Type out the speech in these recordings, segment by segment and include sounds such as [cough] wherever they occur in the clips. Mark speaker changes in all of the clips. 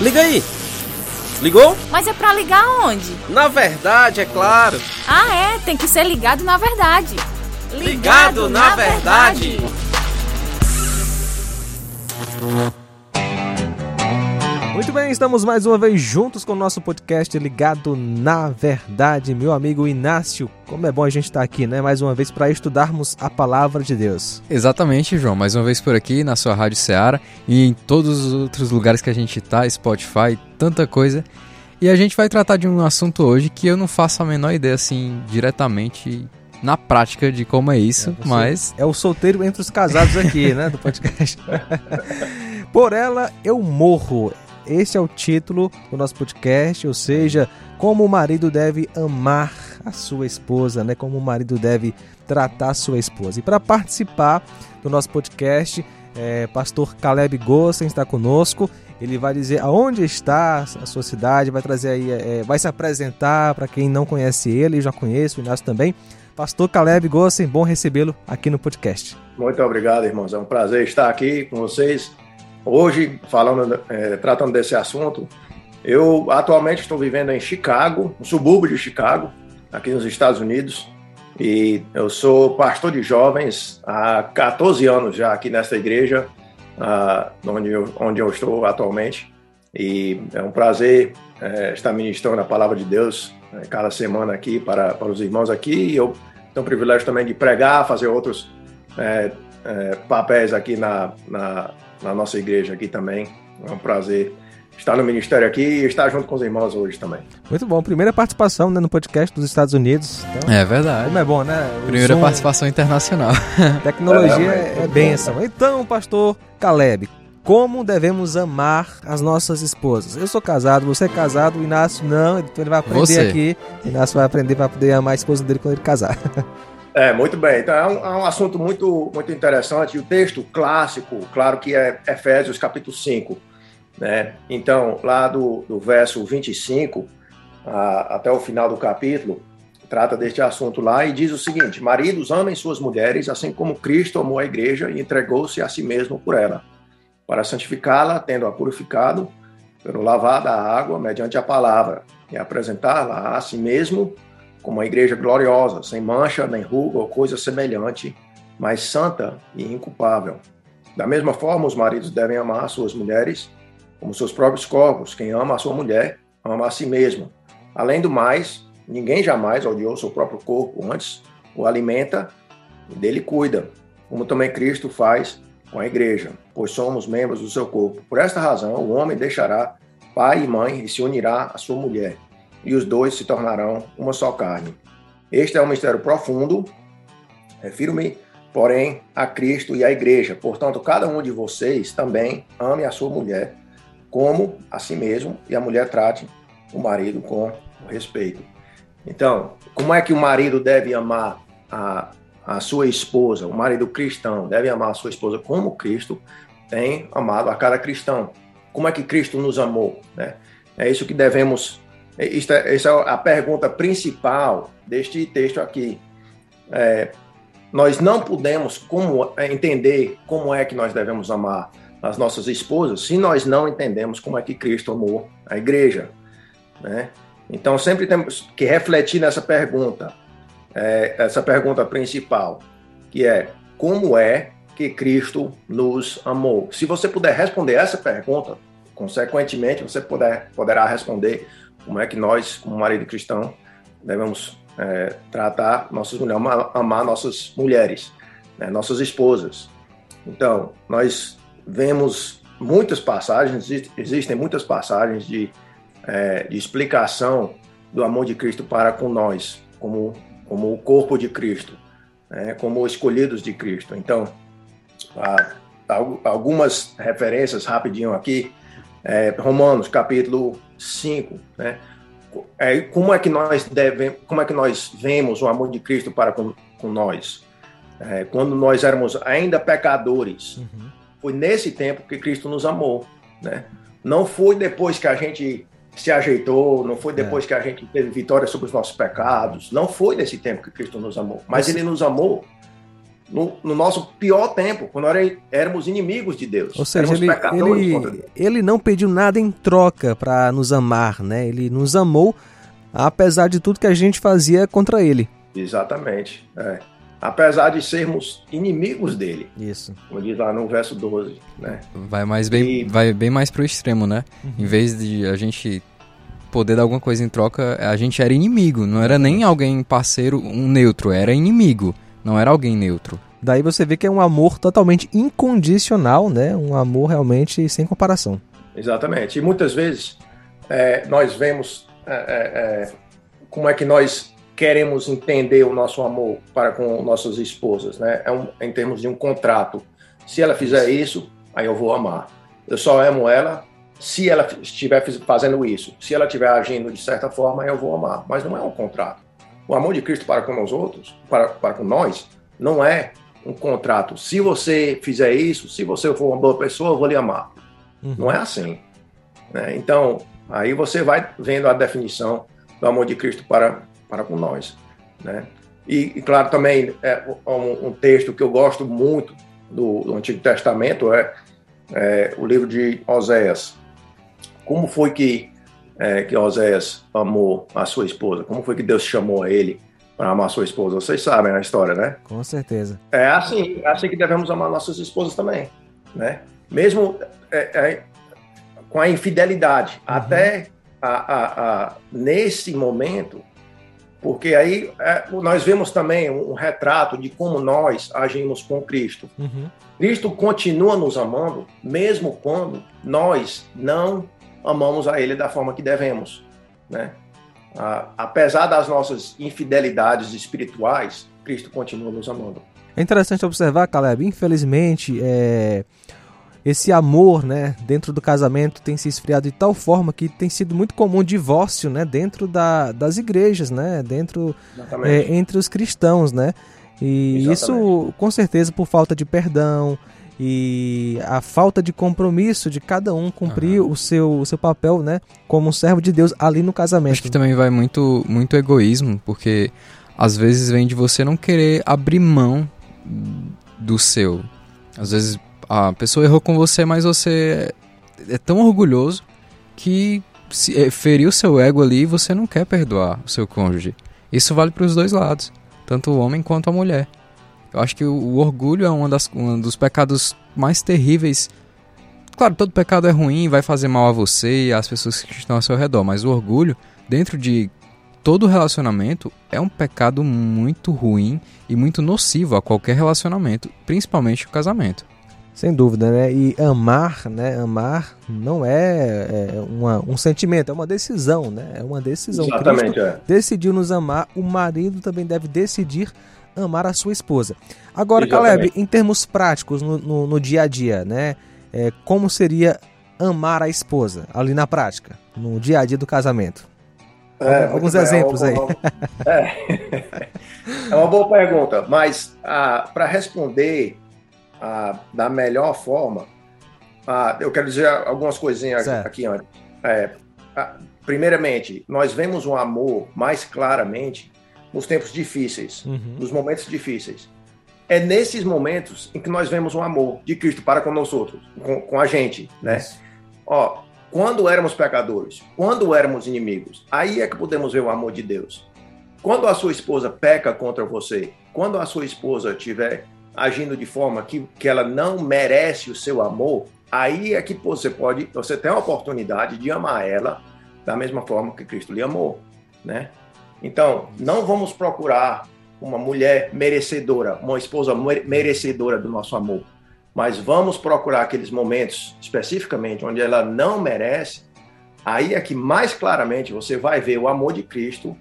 Speaker 1: Liga aí! Ligou?
Speaker 2: Mas é pra ligar onde?
Speaker 1: Na verdade, é claro.
Speaker 2: Ah, é, tem que ser ligado na verdade.
Speaker 1: Ligado, ligado na, na, verdade. verdade.
Speaker 3: Muito bem, estamos mais uma vez juntos com o nosso podcast Ligado na Verdade, meu amigo Inácio. Como é bom a gente estar aqui, né? Mais uma vez para estudarmos a palavra de Deus.
Speaker 4: Exatamente, João. Mais uma vez por aqui na sua Rádio Ceará e em todos os outros lugares que a gente está, Spotify, tanta coisa. E a gente vai tratar de um assunto hoje que eu não faço a menor ideia, assim, diretamente na prática de como é isso, é, mas.
Speaker 3: É o solteiro entre os casados aqui, né? Do podcast. [laughs] Por ela eu morro. Esse é o título do nosso podcast, ou seja, como o marido deve amar a sua esposa, né? Como o marido deve tratar a sua esposa. E para participar do nosso podcast, é, pastor Caleb Gossen está conosco. Ele vai dizer aonde está a sua cidade, vai trazer aí, é, vai se apresentar para quem não conhece ele, já conheço, o Inácio também. Pastor Caleb Gossen, bom recebê-lo aqui no podcast.
Speaker 5: Muito obrigado, irmãos. É um prazer estar aqui com vocês Hoje, falando, é, tratando desse assunto, eu atualmente estou vivendo em Chicago, no subúrbio de Chicago, aqui nos Estados Unidos, e eu sou pastor de jovens há 14 anos já aqui nesta igreja, uh, onde, eu, onde eu estou atualmente, e é um prazer é, estar ministrando a palavra de Deus é, cada semana aqui para, para os irmãos aqui, e eu tenho o privilégio também de pregar, fazer outros é, é papéis aqui na, na na nossa igreja aqui também. É um prazer estar no ministério aqui e estar junto com os irmãos hoje também.
Speaker 3: Muito bom. Primeira participação né, no podcast dos Estados Unidos.
Speaker 4: Então, é verdade.
Speaker 3: Como é bom, né?
Speaker 4: O Primeira som, participação internacional. [laughs]
Speaker 3: Tecnologia é, é, é bênção. Então, pastor Caleb, como devemos amar as nossas esposas. Eu sou casado, você é casado, o Inácio não, então ele vai aprender você. aqui. O Inácio vai aprender para poder amar a esposa dele quando ele casar. [laughs]
Speaker 5: É, muito bem. Então, é um, é um, assunto muito, muito interessante. O texto clássico, claro que é Efésios capítulo 5. Né? Então, lá do, do verso 25 a, até o final do capítulo, trata deste assunto lá e diz o seguinte: Maridos, amem suas mulheres, assim como Cristo amou a igreja e entregou-se a si mesmo por ela, para santificá-la, tendo-a purificado pelo lavar da água mediante a palavra, e apresentá-la a si mesmo como uma igreja gloriosa, sem mancha, nem ruga ou coisa semelhante, mas santa e inculpável. Da mesma forma, os maridos devem amar suas mulheres como seus próprios corpos. Quem ama a sua mulher, ama a si mesmo. Além do mais, ninguém jamais odiou seu próprio corpo, antes o alimenta e dele cuida, como também Cristo faz com a igreja, pois somos membros do seu corpo. Por esta razão, o homem deixará pai e mãe e se unirá à sua mulher e os dois se tornarão uma só carne. Este é um mistério profundo, refiro-me, porém, a Cristo e à igreja. Portanto, cada um de vocês também ame a sua mulher como a si mesmo e a mulher trate o marido com respeito. Então, como é que o marido deve amar a, a sua esposa? O marido cristão deve amar a sua esposa como Cristo tem amado a cada cristão. Como é que Cristo nos amou? Né? É isso que devemos esta, é, essa é a pergunta principal deste texto aqui. É, nós não podemos como, é, entender como é que nós devemos amar as nossas esposas se nós não entendemos como é que Cristo amou a igreja. Né? Então, sempre temos que refletir nessa pergunta, é, essa pergunta principal, que é como é que Cristo nos amou? Se você puder responder essa pergunta, consequentemente, você poderá responder como é que nós, como marido cristão, devemos é, tratar nossas mulheres, amar, nossas mulheres, né, nossas esposas. Então, nós vemos muitas passagens, existem muitas passagens de, é, de explicação do amor de Cristo para com nós, como, como o corpo de Cristo, né, como escolhidos de Cristo. Então, algumas referências rapidinho aqui. É, Romanos capítulo 5, né? É, como é que nós devemos, como é que nós vemos o amor de Cristo para com, com nós? É, quando nós éramos ainda pecadores, uhum. foi nesse tempo que Cristo nos amou, né? Não foi depois que a gente se ajeitou, não foi depois é. que a gente teve vitória sobre os nossos pecados, não foi nesse tempo que Cristo nos amou, mas Ele nos amou no, no, nosso pior tempo, quando éramos inimigos de Deus.
Speaker 3: Ou seja, ele, ele, ele, não pediu nada em troca para nos amar, né? Ele nos amou apesar de tudo que a gente fazia contra ele.
Speaker 5: Exatamente. É. Apesar de sermos inimigos dele.
Speaker 3: Isso.
Speaker 5: Como diz lá no verso 12, né?
Speaker 4: Vai mais bem, e... vai bem mais pro extremo, né? Uhum. Em vez de a gente poder dar alguma coisa em troca, a gente era inimigo, não era nem alguém parceiro, um neutro, era inimigo. Não era alguém neutro.
Speaker 3: Daí você vê que é um amor totalmente incondicional, né? Um amor realmente sem comparação.
Speaker 5: Exatamente. E muitas vezes é, nós vemos é, é, é, como é que nós queremos entender o nosso amor para com nossas esposas, né? É um, em termos de um contrato. Se ela fizer isso, aí eu vou amar. Eu só amo ela se ela estiver fazendo isso. Se ela estiver agindo de certa forma, eu vou amar. Mas não é um contrato. O amor de Cristo para com nós outros, para, para com nós, não é um contrato. Se você fizer isso, se você for uma boa pessoa, eu vou lhe amar. Uhum. Não é assim. Né? Então, aí você vai vendo a definição do amor de Cristo para, para com nós. Né? E, e claro, também é um, um, texto que eu gosto muito do, do Antigo Testamento é, é, o livro de Oséias. Como foi que é, que Oséias amou a sua esposa? Como foi que Deus chamou a ele para amar a sua esposa? Vocês sabem a história, né?
Speaker 3: Com certeza.
Speaker 5: É assim, é assim que devemos amar nossas esposas também, né? Mesmo é, é, com a infidelidade, uhum. até a, a, a, nesse momento, porque aí é, nós vemos também um, um, retrato de como nós agimos com Cristo. Uhum. Cristo continua nos amando, mesmo quando nós não amamos a Ele da forma que devemos, né? apesar das nossas infidelidades espirituais, Cristo continua nos amando.
Speaker 3: É interessante observar, Caleb, infelizmente, é... esse amor, né, dentro do casamento tem se esfriado de tal forma que tem sido muito comum o divórcio, né, dentro da, das igrejas, né, dentro é, entre os cristãos, né, e Exatamente. isso com certeza por falta de perdão, e a falta de compromisso de cada um cumprir uhum. o, seu, o seu papel, né, como um servo de Deus ali no casamento.
Speaker 4: Acho que também vai muito, muito egoísmo, porque às vezes vem de você não querer abrir mão do seu. Às vezes a pessoa errou com você, mas você é tão orgulhoso que se, é, feriu seu ego ali e você não quer perdoar o seu cônjuge. Isso vale para os dois lados, tanto o homem quanto a mulher. Eu acho que o, orgulho é uma das, um dos pecados mais terríveis. Claro, todo pecado é ruim, vai fazer mal a você e às pessoas que estão ao seu redor, mas o orgulho, dentro de todo relacionamento, é um pecado muito ruim e muito nocivo a qualquer relacionamento, principalmente o casamento.
Speaker 3: Sem dúvida, né? E amar, né? Amar não é, é uma, um sentimento, é uma decisão, né? É uma decisão.
Speaker 5: Exatamente, Cristo é.
Speaker 3: decidiu nos amar, o marido também deve decidir amar a sua esposa. Agora, Exatamente. Caleb, em termos práticos, no, no, no dia a dia, né? É, como seria amar a esposa ali na prática, no dia a dia do casamento? É, Alguns exemplos aí. [laughs]
Speaker 5: É, é uma boa pergunta, mas ah, para responder ah, da melhor forma, ah, eu quero dizer algumas coisinhas certo. aqui antes. É, ah, primeiramente, nós vemos o amor mais claramente nos tempos difíceis, uhum. nos momentos difíceis. É nesses momentos em que nós vemos o amor de Cristo para com nós outros, com, com a gente, né? Isso. Ó, quando éramos pecadores, quando éramos inimigos, aí é que podemos ver o amor de Deus. Quando a sua esposa peca contra você, quando a sua esposa estiver agindo de forma que, que ela não merece o seu amor, aí é que você pode, você tem a oportunidade de amar ela da mesma forma que Cristo lhe amou, né? Então, não vamos procurar uma mulher merecedora, uma esposa merecedora do nosso amor, mas vamos procurar aqueles momentos especificamente onde ela não merece. Aí é que mais claramente você vai ver o amor de Cristo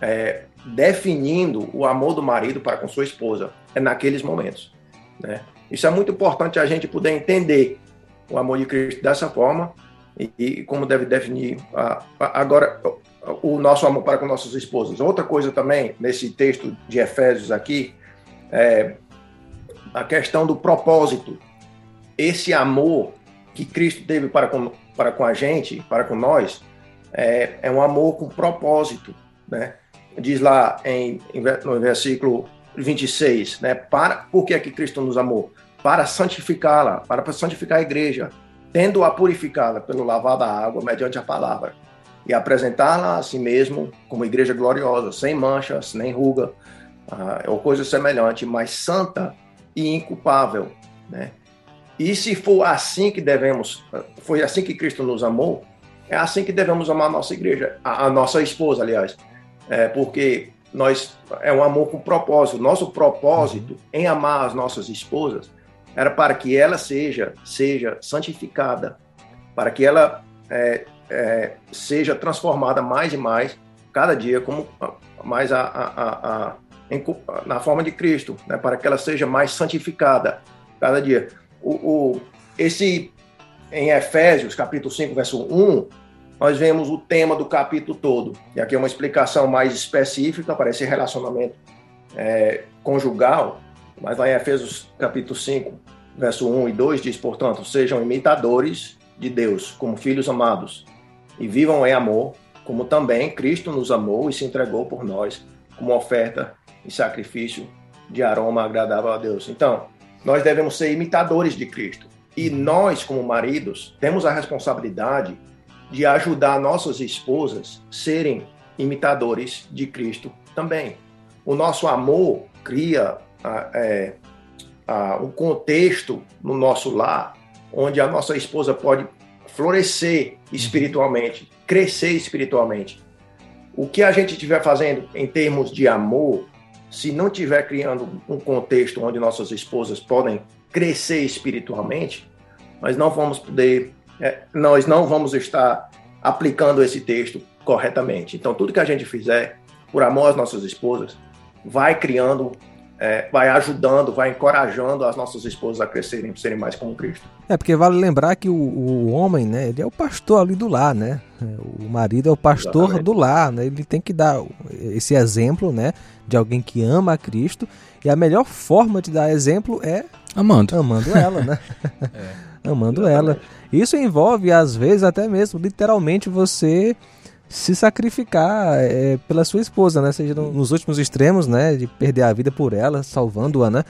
Speaker 5: é, definindo o amor do marido para com sua esposa. É naqueles momentos. Né? Isso é muito importante a gente poder entender o amor de Cristo dessa forma e, e como deve definir. A, a, agora, o nosso amor para com nossas esposas. Outra coisa também, nesse texto de Efésios aqui, é a questão do propósito. Esse amor que Cristo teve para com, para com a gente, para com nós, é, é um amor com propósito. Né? Diz lá em, no versículo 26, né? Para, por que é que Cristo nos amou? Para santificá-la, para santificar a igreja, tendo-a purificada pelo lavar da água mediante a palavra, e apresentá-la a si mesmo como igreja gloriosa, sem manchas, nem ruga, ah, ou coisa semelhante, mas santa e inculpável, né? E se for assim que devemos, foi assim que Cristo nos amou, é assim que devemos amar a nossa igreja, a, a nossa esposa, aliás, é, porque nós é um amor com propósito. Nosso propósito em amar as nossas esposas era para que ela seja seja santificada, para que ela é, é, seja transformada mais e mais cada dia como mais a, a, a, na forma de Cristo, né? para que ela seja mais santificada cada dia. O, o, esse em Efésios capítulo 5 verso 1 nós vemos o tema do capítulo todo. E aqui é uma explicação mais específica para esse relacionamento é, conjugal, mas lá em Efésios capítulo 5, verso 1 e 2 diz, portanto, sejam imitadores de Deus como filhos amados e vivam em amor, como também Cristo nos amou e se entregou por nós como oferta e sacrifício de aroma agradável a Deus. Então, nós devemos ser imitadores de Cristo. E nós, como maridos, temos a responsabilidade de ajudar nossas esposas serem imitadores de Cristo também. O nosso amor cria é, um contexto no nosso lar onde a nossa esposa pode florescer espiritualmente, crescer espiritualmente. O que a gente estiver fazendo em termos de amor, se não estiver criando um contexto onde nossas esposas podem crescer espiritualmente, nós não vamos poder é, nós não vamos estar aplicando esse texto corretamente. Então, tudo que a gente fizer por amor às nossas esposas vai criando, é, vai ajudando, vai encorajando as nossas esposas a crescerem, serem mais como Cristo.
Speaker 3: É, porque vale lembrar que o, o homem, né, ele é o pastor ali do lar, né? O marido é o pastor Exatamente. do lar, né? Ele tem que dar esse exemplo, né, de alguém que ama a Cristo. E a melhor forma de dar exemplo é
Speaker 4: amando,
Speaker 3: amando ela, né? [laughs] é [laughs] amando ela. Isso envolve, às vezes, até mesmo, literalmente, você se sacrificar é, pela sua esposa, né? Seja nos últimos extremos, né? De perder a vida por ela, salvando-a, né?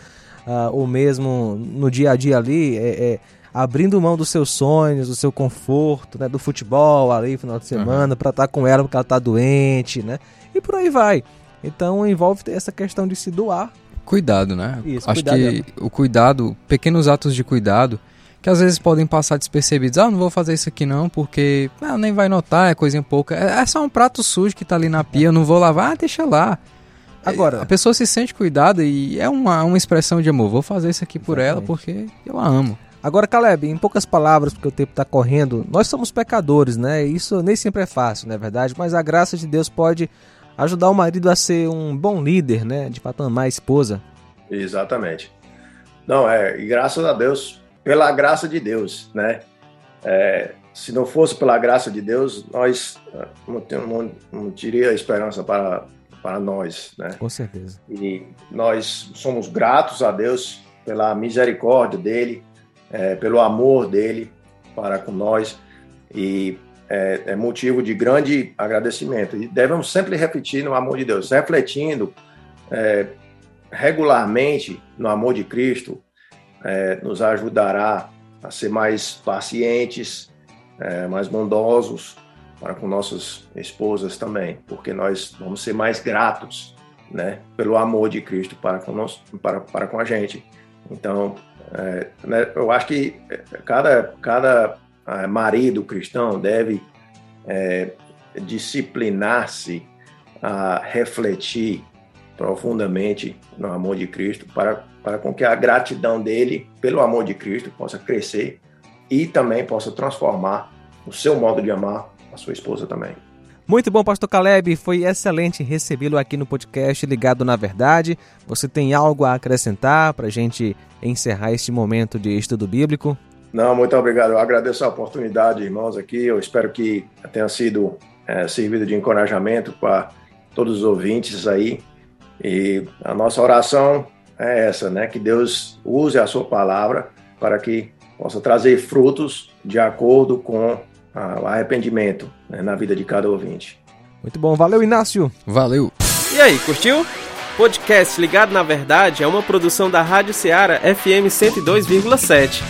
Speaker 3: Ah, ou mesmo no dia a dia ali, é, é, abrindo mão dos seus sonhos, do seu conforto, né? Do futebol ali, final de semana, uhum. para estar tá com ela porque ela tá doente, né? E por aí vai. Então envolve essa questão de se doar.
Speaker 4: Cuidado, né? Isso, Acho que dela. o cuidado, pequenos atos de cuidado, que às vezes podem passar despercebidos. Ah, não vou fazer isso aqui não, porque ah, nem vai notar, é coisinha pouca. É, é, só um prato sujo que tá ali na pia, eu não vou lavar, ah, deixa lá. Agora, a pessoa se sente cuidada e é uma, uma expressão de amor. Vou fazer isso aqui por exatamente. ela porque eu a amo.
Speaker 3: Agora, Caleb, em poucas palavras, porque o tempo está correndo, nós somos pecadores, né? Isso nem sempre é fácil, não é verdade? Mas a graça de Deus pode ajudar o marido a ser um bom líder, né? De fato, amar a esposa.
Speaker 5: Exatamente. Não, é, e graças a Deus pela graça de Deus, né? É, se não fosse pela graça de Deus, nós ah, não, não, não teria esperança para, para nós, né?
Speaker 3: Com certeza.
Speaker 5: E nós somos gratos a Deus pela misericórdia dele, é, pelo amor dele para com nós e é, é, motivo de grande agradecimento. E devemos sempre repetir no amor de Deus, refletindo é, regularmente no amor de Cristo, é, nos ajudará a ser mais pacientes, é, mais bondosos para com nossas esposas também, porque nós vamos ser mais gratos, né, pelo amor de Cristo para com nós, para, para com a gente. Então, é, né, eu acho que cada cada é, marido cristão deve é, disciplinar-se a refletir profundamente no amor de Cristo para para com que a gratidão dele pelo amor de Cristo possa crescer e também possa transformar o seu modo de amar a sua esposa também.
Speaker 3: Muito bom, Pastor Caleb. Foi excelente recebê-lo aqui no podcast Ligado na Verdade. Você tem algo a acrescentar para a gente encerrar este momento de estudo bíblico?
Speaker 5: Não, muito obrigado. Eu agradeço a oportunidade, irmãos, aqui. Eu espero que tenha sido é, servido de encorajamento para todos os ouvintes aí. E a nossa oração é essa, né? Que Deus use a sua palavra para que possa trazer frutos de acordo com o arrependimento né, na vida de cada ouvinte.
Speaker 3: Muito bom, valeu Inácio.
Speaker 4: Valeu.
Speaker 1: E aí, curtiu? podcast Ligado na Verdade é uma produção da Rádio Ceará FM 102,7.